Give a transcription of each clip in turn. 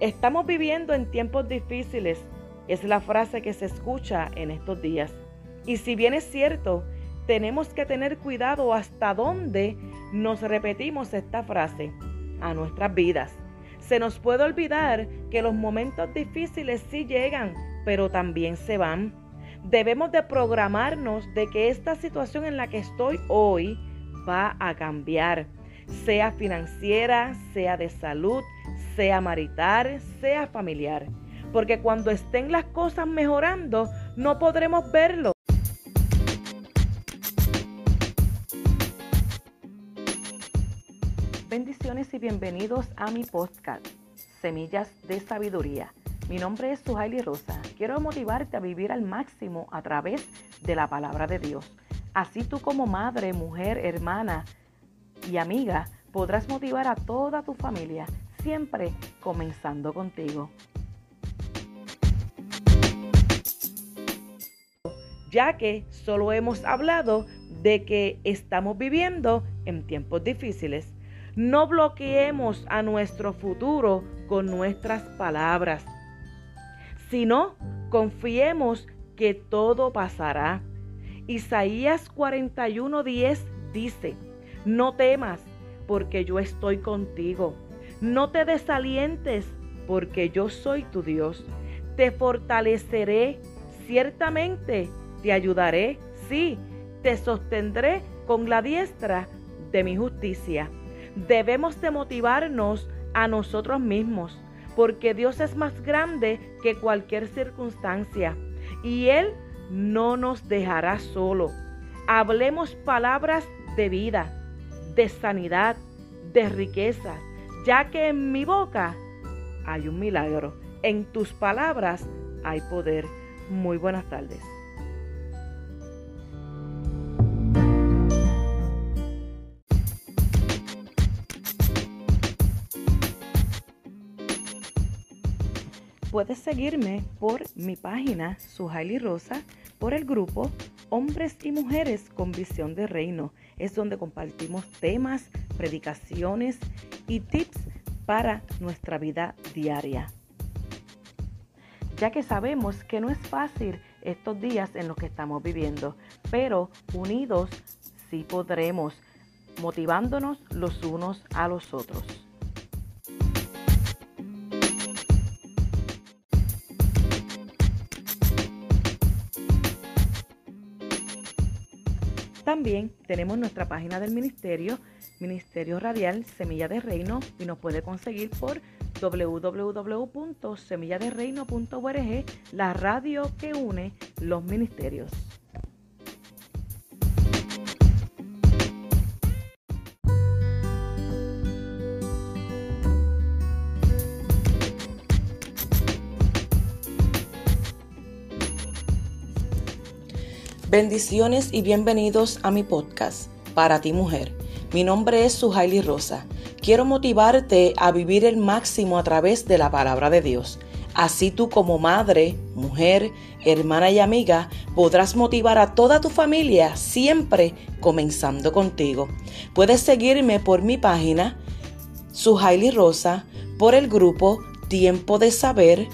Estamos viviendo en tiempos difíciles, es la frase que se escucha en estos días. Y si bien es cierto, tenemos que tener cuidado hasta dónde nos repetimos esta frase a nuestras vidas. Se nos puede olvidar que los momentos difíciles sí llegan, pero también se van. Debemos de programarnos de que esta situación en la que estoy hoy va a cambiar, sea financiera, sea de salud, sea marital, sea familiar. Porque cuando estén las cosas mejorando, no podremos verlo. Bendiciones y bienvenidos a mi podcast, Semillas de Sabiduría. Mi nombre es Suhaili Rosa. Quiero motivarte a vivir al máximo a través de la palabra de Dios. Así tú como madre, mujer, hermana y amiga podrás motivar a toda tu familia, siempre comenzando contigo. Ya que solo hemos hablado de que estamos viviendo en tiempos difíciles. No bloqueemos a nuestro futuro con nuestras palabras, sino confiemos que todo pasará. Isaías 41:10 dice, no temas porque yo estoy contigo. No te desalientes porque yo soy tu Dios. Te fortaleceré, ciertamente te ayudaré, sí, te sostendré con la diestra de mi justicia debemos de motivarnos a nosotros mismos, porque Dios es más grande que cualquier circunstancia y Él no nos dejará solo. Hablemos palabras de vida, de sanidad, de riqueza, ya que en mi boca hay un milagro, en tus palabras hay poder. Muy buenas tardes. Puedes seguirme por mi página Suhaili Rosa, por el grupo Hombres y Mujeres con Visión de Reino. Es donde compartimos temas, predicaciones y tips para nuestra vida diaria. Ya que sabemos que no es fácil estos días en los que estamos viviendo, pero unidos sí podremos, motivándonos los unos a los otros. También tenemos nuestra página del ministerio, Ministerio Radial Semilla de Reino, y nos puede conseguir por www.semilladereino.org, la radio que une los ministerios. Bendiciones y bienvenidos a mi podcast, Para ti mujer. Mi nombre es Suhaili Rosa. Quiero motivarte a vivir el máximo a través de la palabra de Dios. Así tú como madre, mujer, hermana y amiga podrás motivar a toda tu familia siempre comenzando contigo. Puedes seguirme por mi página Suhaili Rosa, por el grupo Tiempo de Saber.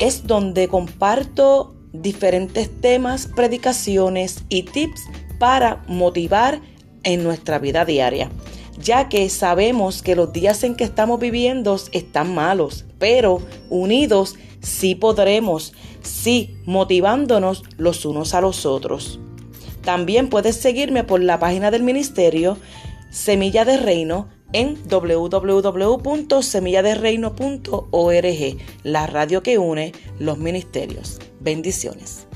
Es donde comparto diferentes temas, predicaciones y tips para motivar en nuestra vida diaria, ya que sabemos que los días en que estamos viviendo están malos, pero unidos sí podremos, sí motivándonos los unos a los otros. También puedes seguirme por la página del ministerio Semilla de Reino en www.semilladereino.org, la radio que une los ministerios. Bendiciones.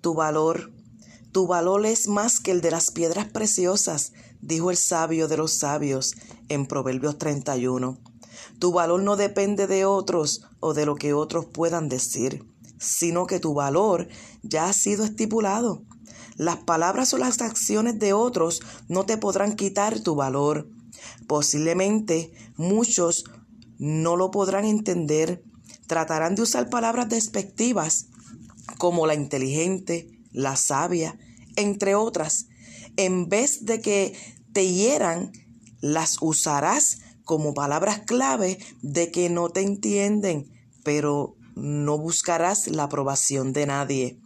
Tu valor, tu valor es más que el de las piedras preciosas, dijo el sabio de los sabios en Proverbios 31. Tu valor no depende de otros o de lo que otros puedan decir, sino que tu valor ya ha sido estipulado. Las palabras o las acciones de otros no te podrán quitar tu valor. Posiblemente muchos no lo podrán entender. Tratarán de usar palabras despectivas como la inteligente, la sabia, entre otras, En vez de que te hieran, las usarás como palabras clave de que no te entienden, pero no buscarás la aprobación de nadie.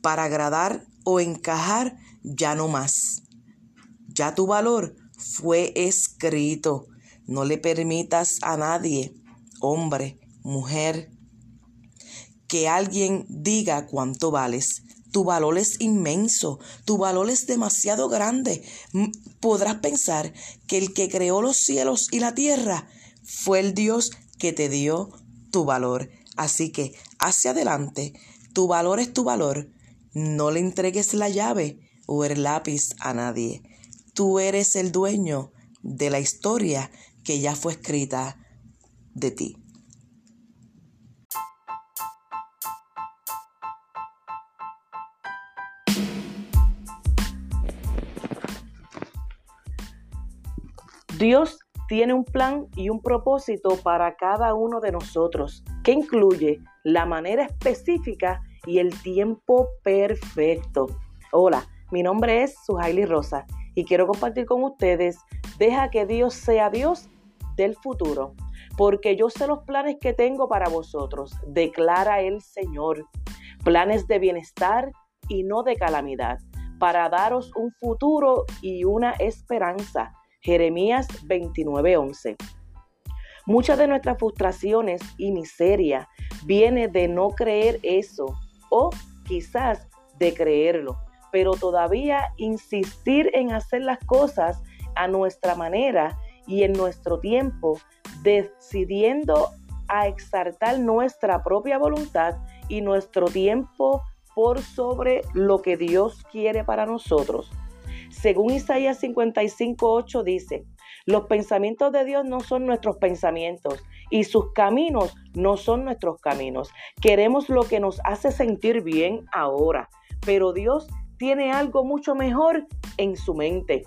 Para agradar o encajar, ya no más. Ya tu valor fue escrito. No le permitas a nadie, hombre, mujer, que alguien diga cuánto vales. Tu valor es inmenso, tu valor es demasiado grande. Podrás pensar que el que creó los cielos y la tierra fue el Dios que te dio tu valor. Así que hacia adelante, tu valor es tu valor. No le entregues la llave o el lápiz a nadie. Tú eres el dueño de la historia que ya fue escrita de ti. Dios tiene un plan y un propósito para cada uno de nosotros, que incluye la manera específica y el tiempo perfecto. Hola, mi nombre es Suhaili Rosa y quiero compartir con ustedes, deja que Dios sea Dios del futuro, porque yo sé los planes que tengo para vosotros, declara el Señor, planes de bienestar y no de calamidad, para daros un futuro y una esperanza. Jeremías 29:11. Muchas de nuestras frustraciones y miseria viene de no creer eso o quizás de creerlo, pero todavía insistir en hacer las cosas a nuestra manera y en nuestro tiempo, decidiendo a exaltar nuestra propia voluntad y nuestro tiempo por sobre lo que Dios quiere para nosotros. Según Isaías 55:8 dice, los pensamientos de Dios no son nuestros pensamientos y sus caminos no son nuestros caminos. Queremos lo que nos hace sentir bien ahora, pero Dios tiene algo mucho mejor en su mente.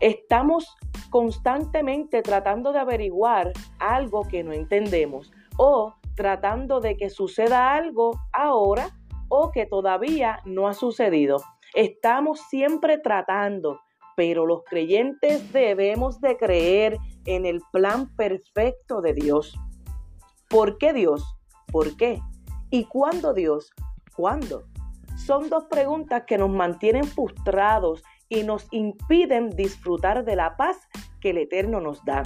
Estamos constantemente tratando de averiguar algo que no entendemos o tratando de que suceda algo ahora o que todavía no ha sucedido. Estamos siempre tratando, pero los creyentes debemos de creer en el plan perfecto de Dios. ¿Por qué Dios? ¿Por qué? ¿Y cuándo Dios? ¿Cuándo? Son dos preguntas que nos mantienen frustrados y nos impiden disfrutar de la paz que el Eterno nos da.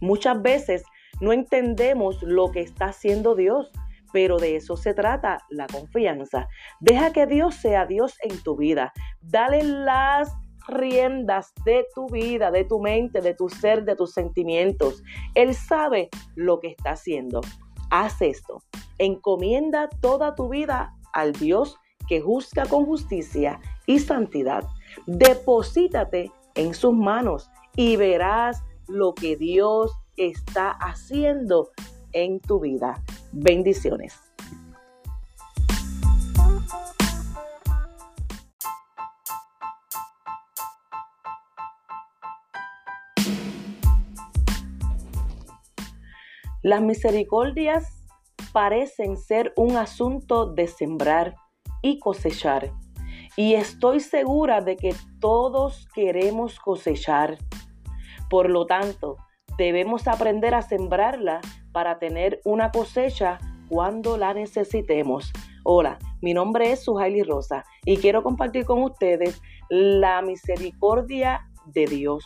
Muchas veces no entendemos lo que está haciendo Dios pero de eso se trata la confianza. Deja que Dios sea Dios en tu vida. Dale las riendas de tu vida, de tu mente, de tu ser, de tus sentimientos. Él sabe lo que está haciendo. Haz esto. Encomienda toda tu vida al Dios que juzga con justicia y santidad. Deposítate en sus manos y verás lo que Dios está haciendo en tu vida. Bendiciones. Las misericordias parecen ser un asunto de sembrar y cosechar. Y estoy segura de que todos queremos cosechar. Por lo tanto, debemos aprender a sembrarla para tener una cosecha cuando la necesitemos. Hola, mi nombre es Suhaili Rosa y quiero compartir con ustedes la misericordia de Dios.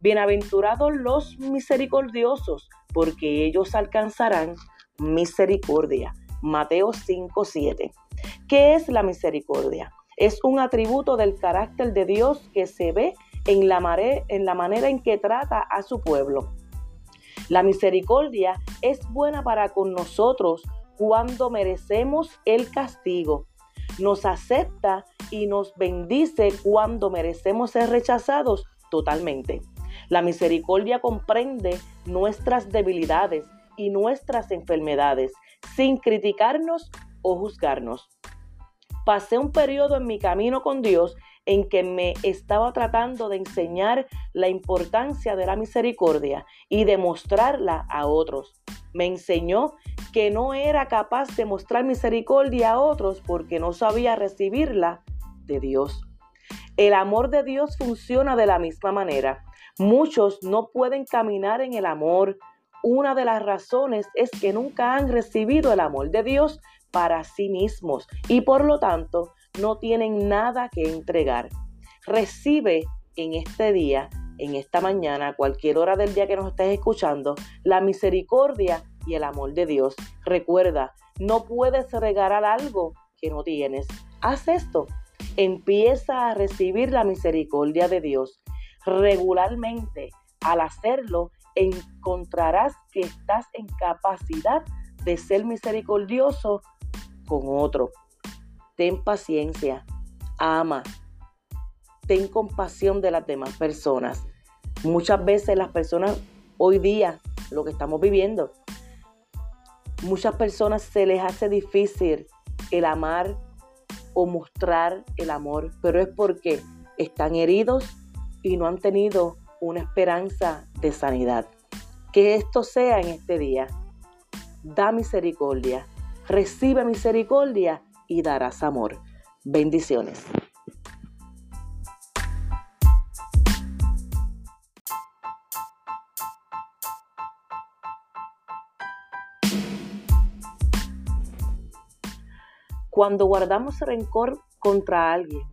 Bienaventurados los misericordiosos, porque ellos alcanzarán misericordia. Mateo 5:7. ¿Qué es la misericordia? Es un atributo del carácter de Dios que se ve en la, en la manera en que trata a su pueblo. La misericordia es buena para con nosotros cuando merecemos el castigo. Nos acepta y nos bendice cuando merecemos ser rechazados totalmente. La misericordia comprende nuestras debilidades y nuestras enfermedades sin criticarnos o juzgarnos. Pasé un periodo en mi camino con Dios en que me estaba tratando de enseñar la importancia de la misericordia y de mostrarla a otros. Me enseñó que no era capaz de mostrar misericordia a otros porque no sabía recibirla de Dios. El amor de Dios funciona de la misma manera. Muchos no pueden caminar en el amor. Una de las razones es que nunca han recibido el amor de Dios para sí mismos y por lo tanto no tienen nada que entregar. Recibe en este día, en esta mañana, cualquier hora del día que nos estés escuchando, la misericordia y el amor de Dios. Recuerda, no puedes regalar algo que no tienes. Haz esto empieza a recibir la misericordia de Dios. Regularmente, al hacerlo, encontrarás que estás en capacidad de ser misericordioso con otro. Ten paciencia, ama, ten compasión de las demás personas. Muchas veces las personas hoy día, lo que estamos viviendo, muchas personas se les hace difícil el amar o mostrar el amor, pero es porque están heridos y no han tenido una esperanza de sanidad. Que esto sea en este día. Da misericordia, recibe misericordia y darás amor. Bendiciones. Cuando guardamos rencor contra alguien,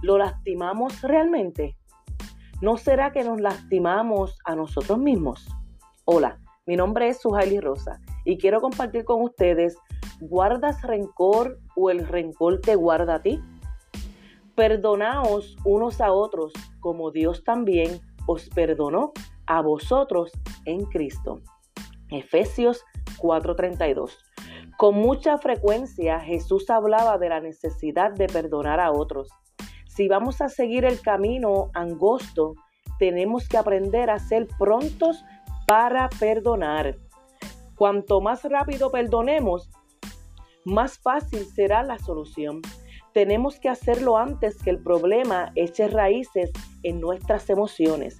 ¿lo lastimamos realmente? ¿No será que nos lastimamos a nosotros mismos? Hola, mi nombre es Suhaili Rosa y quiero compartir con ustedes, ¿guardas rencor o el rencor te guarda a ti? Perdonaos unos a otros como Dios también os perdonó a vosotros en Cristo. Efesios 4:32. Con mucha frecuencia Jesús hablaba de la necesidad de perdonar a otros. Si vamos a seguir el camino angosto, tenemos que aprender a ser prontos para perdonar. Cuanto más rápido perdonemos, más fácil será la solución. Tenemos que hacerlo antes que el problema eche raíces en nuestras emociones.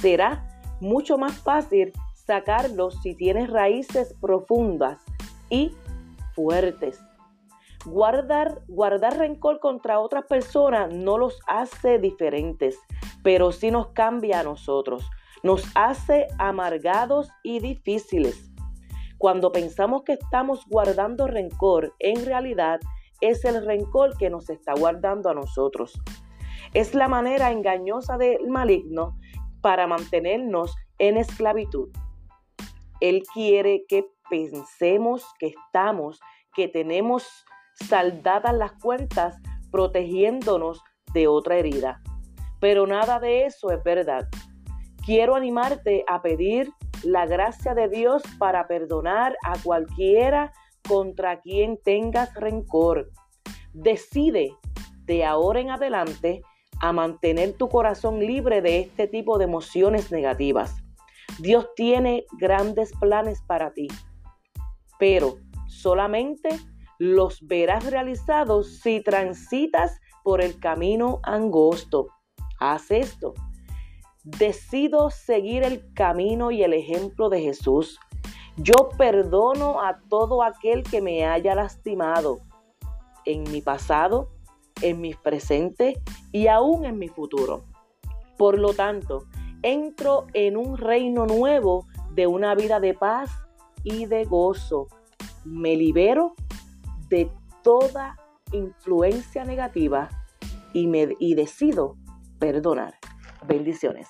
Será mucho más fácil sacarlo si tienes raíces profundas y fuertes. Guardar, guardar rencor contra otras personas no los hace diferentes, pero sí nos cambia a nosotros. Nos hace amargados y difíciles. Cuando pensamos que estamos guardando rencor, en realidad es el rencor que nos está guardando a nosotros. Es la manera engañosa del maligno para mantenernos en esclavitud. Él quiere que pensemos que estamos, que tenemos saldadas las cuentas protegiéndonos de otra herida. Pero nada de eso es verdad. Quiero animarte a pedir la gracia de Dios para perdonar a cualquiera contra quien tengas rencor. Decide de ahora en adelante a mantener tu corazón libre de este tipo de emociones negativas. Dios tiene grandes planes para ti pero solamente los verás realizados si transitas por el camino angosto. Haz esto. Decido seguir el camino y el ejemplo de Jesús. Yo perdono a todo aquel que me haya lastimado en mi pasado, en mi presente y aún en mi futuro. Por lo tanto, entro en un reino nuevo de una vida de paz y de gozo. Me libero de toda influencia negativa y, me, y decido perdonar. Bendiciones.